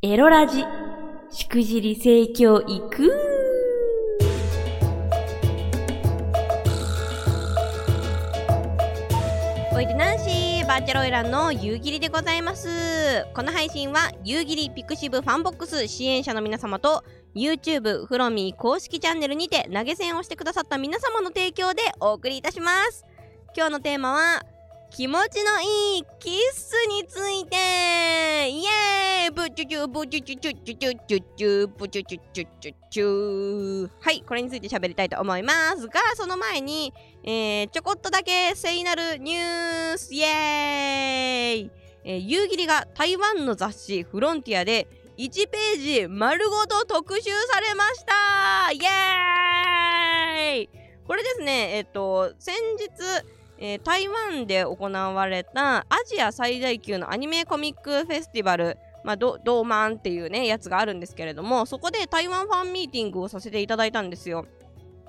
エロラジ、しくじり盛況いくおいでナンシーバーチャロイランの夕霧でございます。この配信は夕霧ピクシブファンボックス支援者の皆様と YouTube フロミー公式チャンネルにて投げ銭をしてくださった皆様の提供でお送りいたします。今日のテーマは気持ちのいいキッスについて。イエーイ。ブチュチュブチュチュチュチュチュチュチュブチュチュチュチュチュ。はい。これについて喋りたいと思いますがその前にえー、ちょこっとだけ聖なるニュース。イエーイ、えー、夕霧が台湾の雑誌フロンティアで1ページ丸ごと特集されました。イエーイ。これですね。えっ、と先日えー、台湾で行われたアジア最大級のアニメコミックフェスティバル、まあ、ドーマンっていうねやつがあるんですけれどもそこで台湾ファンミーティングをさせていただいたんですよ。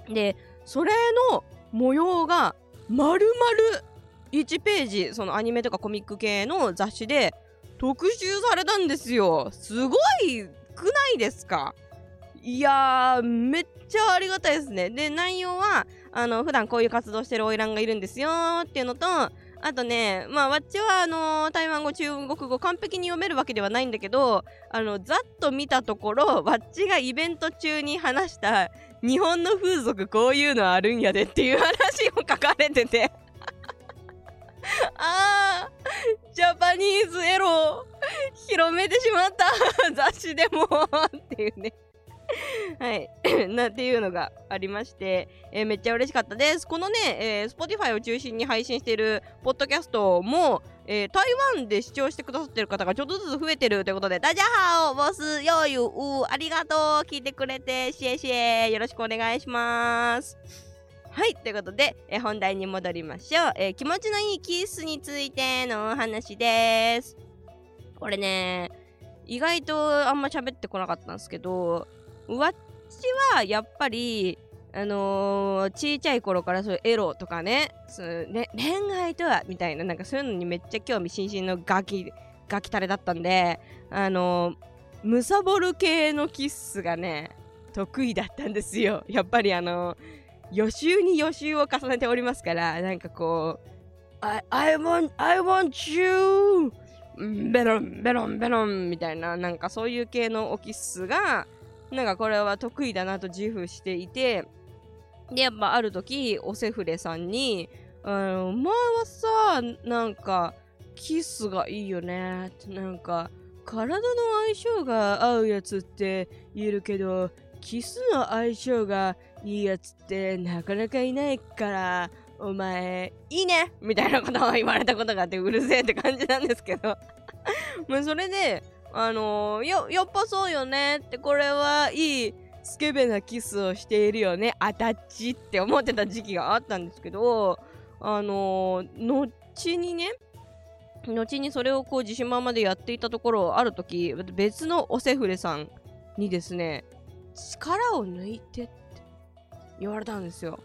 でそれの模様が丸々1ページそのアニメとかコミック系の雑誌で特集されたんですよ。すごいくないですか？いやーめっちゃありがたいですね。で内容はあの普段こういう活動してる花魁がいるんですよっていうのとあとねまあわっちはあの台湾語中国語完璧に読めるわけではないんだけどあのざっと見たところわっちがイベント中に話した日本の風俗こういうのあるんやでっていう話を書かれてて。あージャパニーズエロ広めてしまった。雑誌でも。っていうね。はい。なっていうのがありまして、えー、めっちゃ嬉しかったです。このね、えー、Spotify を中心に配信しているポッドキャストも、えー、台湾で視聴してくださってる方がちょっとずつ増えてるということで、ダジャハオボスヨーユーありがとう聞いてくれて、シエシエよろしくお願いします。はい、ということで、えー、本題に戻りましょう、えー、気持ちのいいキスについてのお話です。これね、意外とあんま喋ってこなかったんですけど、わっちはやっぱりあのー、ちいちゃい頃からそういうエロとかねそのね恋愛とはみたいななんかそういうのにめっちゃ興味津々のガキガキタレだったんであのー、むさぼる系のキッスがね得意だったんですよ。やっぱりあのー、予習に予習を重ねておりますからなんかこう I, I want I want you! ベロンベロンベロンみたいななんかそういう系のオキッスがなんかこれは得意だなと自負していてでやっぱある時おせふれさんに「あのお前はさなんかキスがいいよね」ってなんか体の相性が合うやつって言えるけどキスの相性がいいやつってなかなかいないからお前いいね。みたいなことを言われたことがあってうるせえって感じなんですけど。まあそれであのー、や、やっぱそうよねって、これはいいスケベなキスをしているよね、アタッチって思ってた時期があったんですけど、あのー、後にね、後にそれをこう自信満々でやっていたところ、ある時、別のおせふれさんにですね、力を抜いてって言われたんですよ。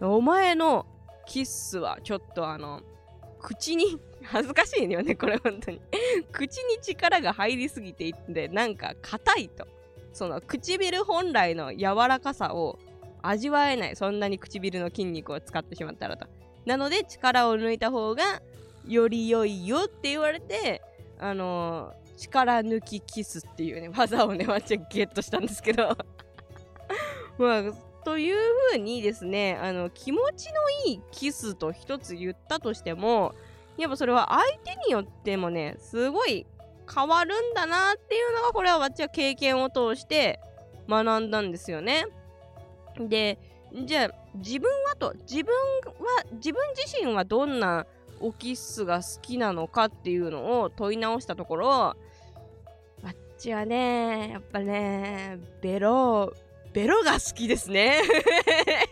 お前のキスはちょっとあの、口に恥ずかしいよねこれ本当に。口に力が入りすぎていってなんか硬いと。その唇本来の柔らかさを味わえない。そんなに唇の筋肉を使ってしまったらと。なので力を抜いた方がより良いよって言われてあのー、力抜きキスっていうね技をねワンちゃんゲットしたんですけど。まあというふうにですねあの気持ちのいいキスと一つ言ったとしてもやっぱそれは相手によってもねすごい変わるんだなっていうのがこれは私は経験を通して学んだんですよね。でじゃあ自分はと自分は自分自身はどんなオキッスが好きなのかっていうのを問い直したところわっちはねやっぱねベロベロが好きですね。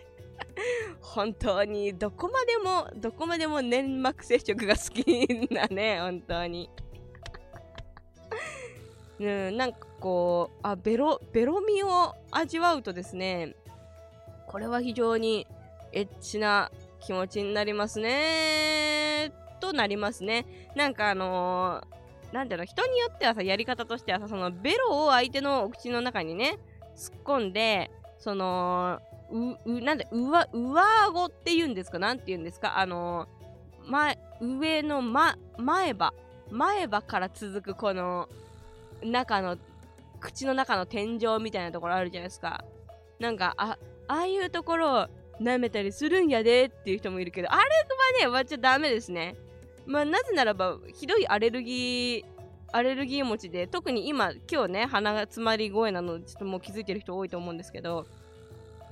本当に。どこまでもどこまでも粘膜接触が好きだね。本当に。うん、なんかこうあベロベロミを味わうとですねこれは非常にエッチな気持ちになりますね。となりますね。なんかあのなんていうの人によってはさやり方としてはさそのベロを相手のお口の中にね突っ込んでそのううなんで上上顎っていうんですか？なんて言うんですか？あの前上の、ま、前歯。前歯から続くこの中の口の中の天井みたいなところあるじゃないですか。なんかあああいうところを舐めたりするんやでっていう人もいるけどあれはね割っちゃダメですね。まあなぜならばひどいアレルギーアレルギー持ちで特に今今日ね鼻が詰まり声なのでちょっともう気づいてる人多いと思うんですけど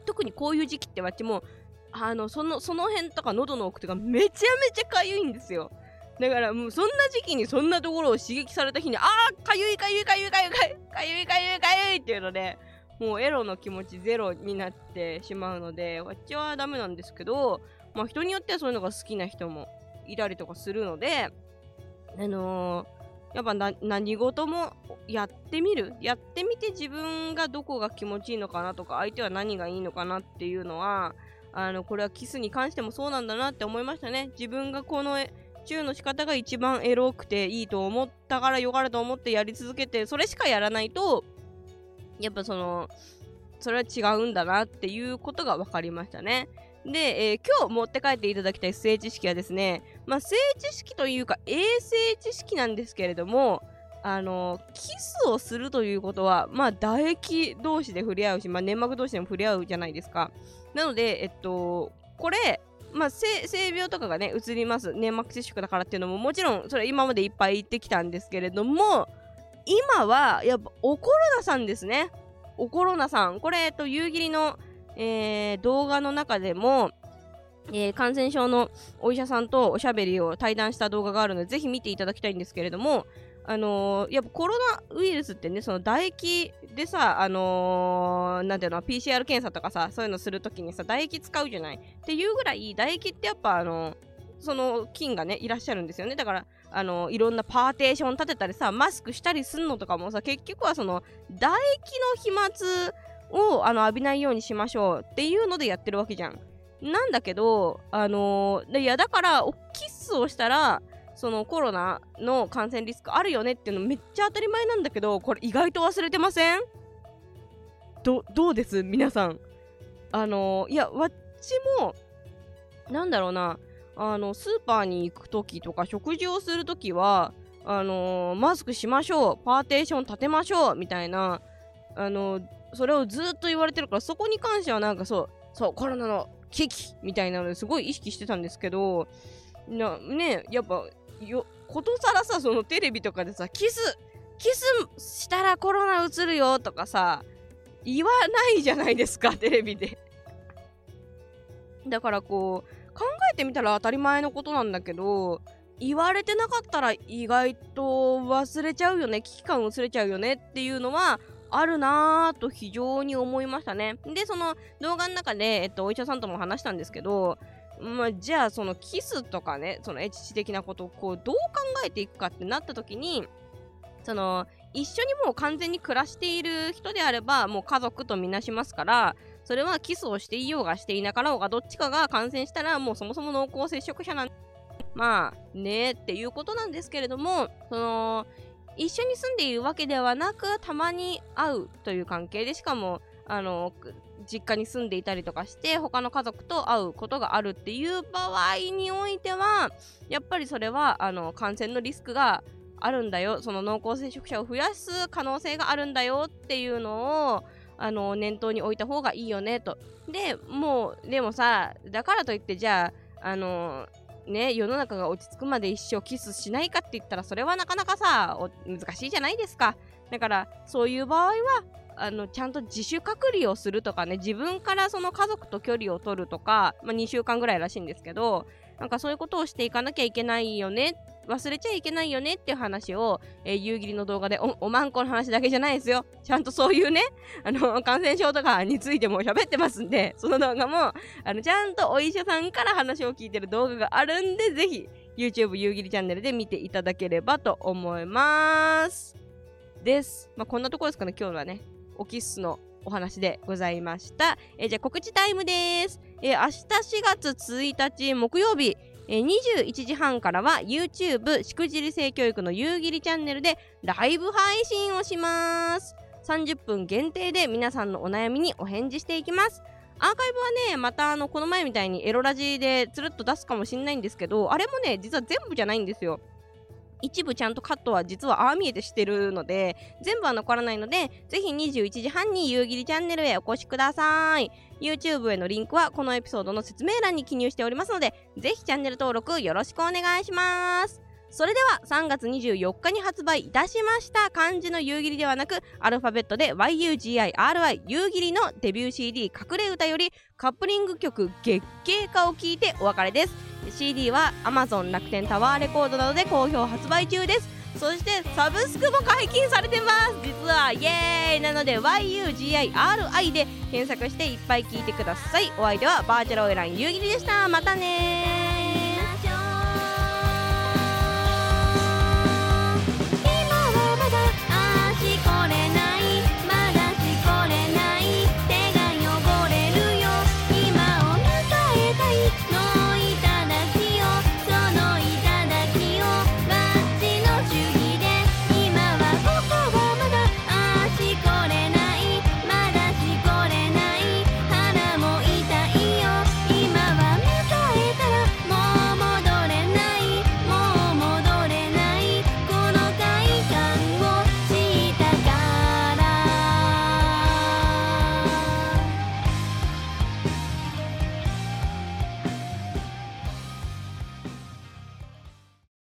特にこういう時期ってわっちもあのそのその辺とか喉の奥とかめちゃめちゃかゆいんですよ。だからもうそんな時期にそんなところを刺激された日にあーかゆいかゆいかゆいかゆいかゆいかゆいかゆいかゆいっていうのでもうエロの気持ちゼロになってしまうのでわっちはダメなんですけどまあ人によってはそういうのが好きな人もいたりとかするのであのーやっぱ何事もやってみる？やってみて自分がどこが気持ちいいのかなとか相手は何がいいのかなっていうのはあのこれはキスに関してもそうなんだなって思いましたね。自分がこのチューの仕方が一番エロくていいと思ったからよかれと思ってやり続けてそれしかやらないとやっぱそのそれは違うんだなっていうことが分かりましたね。で、えー、今日持って帰っていただきたい性知識はですね、まあ、性知識というか衛生知識なんですけれども、あのキスをするということは、まあ、唾液同士で触れ合うし、まあ、粘膜同士でも触れ合うじゃないですか。なので、えっと、これ、まあ、性病とかがね、移ります。粘膜接触だからっていうのも、もちろん、それ今までいっぱい言ってきたんですけれども、今は、やっぱ、おコロナさんですね。おコロナさん。これ、えっと、夕霧の、えー、動画の中でも、えー、感染症のお医者さんとおしゃべりを対談した動画があるので、ぜひ見ていただきたいんですけれども、あのー、やっぱコロナウイルスってね、その唾液でさ、あのー、なんていうの、PCR 検査とかさ、そういうのするときにさ、唾液使うじゃない？っていうぐらい、唾液ってやっぱ、あのー、その菌がね、いらっしゃるんですよね。だから、あのいろんなパーテーション立てたりさ、マスクしたりすんのとかもさ、結局はその、唾液の飛沫をあの浴びないようにしましょうっていうのでやってるわけじゃん。なんだけど、あのー、いやだからキスをしたらそのコロナの感染リスクあるよねっていうのめっちゃ当たり前なんだけどこれ意外と忘れてません？どどうです？皆さん。あのー、いやわっちもなんだろうな。あのスーパーに行く時とか食事をする時はあのー、マスクしましょう。パーテーション立てましょう。みたいなあのそれをずっと言われてるからそこに関してはなんかそうそうコロナの危機みたいなのですごい意識してたんですけどなねやっぱよことさらさそのテレビとかでさキスキスしたらコロナうつるよとかさ言わないじゃないですかテレビで。だからこう考えてみたら当たり前のことなんだけど言われてなかったら意外と忘れちゃうよね危機感薄れちゃうよねっていうのはあるなぁと非常に思いましたね。で、その動画の中で、えっと、お医者さんとも話したんですけど、まあ、じゃあそのキスとかね、そのエッチ的なことをこうどう考えていくかってなった時に、その一緒にもう完全に暮らしている人であればもう家族とみなしますからそれはキスをしていようがしていなかろうがどっちかが感染したらもうそもそも濃厚接触者なんまあねっていうことなんですけれどもその一緒に住んでいるわけではなくたまに会うという関係でしかもあの実家に住んでいたりとかして他の家族と会うことがあるっていう場合においてはやっぱりそれはあの感染のリスクがあるんだよその濃厚接触者を増やす可能性があるんだよっていうのをあの念頭に置いた方がいいよねと。でもうでもさだからといってじゃああのね、世の中が落ち着くまで一生キスしないかって言ったらそれはなかなかさ難しいじゃないですか。だからそういう場合はあのちゃんと自主隔離をするとかね自分からその家族と距離を取るとか、まあ、2週間ぐらいらしいんですけどなんかそういうことをしていかなきゃいけないよね忘れちゃいけないよねっていう話を、えー、夕霧の動画でお、おまんこの話だけじゃないですよ。ちゃんとそういうね、あの、感染症とかについても喋ってますんで、その動画も、あの、ちゃんとお医者さんから話を聞いてる動画があるんで、ぜひ、YouTube 夕霧チャンネルで見ていただければと思います。です。まあ、こんなところですかね、今日はね。オキッスのお話でございました。えー、じゃあ告知タイムです。えー、明日4月1日木曜日、えー21時半からは YouTube しくじり性教育の夕霧チャンネルでライブ配信をします。30分限定で皆さんのお悩みにお返事していきます。アーカイブはねまたあのこの前みたいにエロラジでつるっと出すかもしれないんですけどあれもね実は全部じゃないんですよ。一部ちゃんとカットは実はああ見えてしてるので全部は残らないのでぜひ21時半に夕霧チャンネルへお越しください。YouTube へのリンクはこのエピソードの説明欄に記入しておりますのでぜひチャンネル登録よろしくお願いします。それでは3月24日に発売いたしました漢字の夕霧ではなくアルファベットで YUGIRI 夕霧のデビュー CD 隠れ歌よりカップリング曲月経歌を聴いてお別れです CD は Amazon 楽天タワーレコードなどで好評発売中です。そしてサブスクも解禁されてます。実はイエーイなので YUGIRI で検索していっぱい聞いてください。お相手はバーチャルオイラン夕霧でした。またね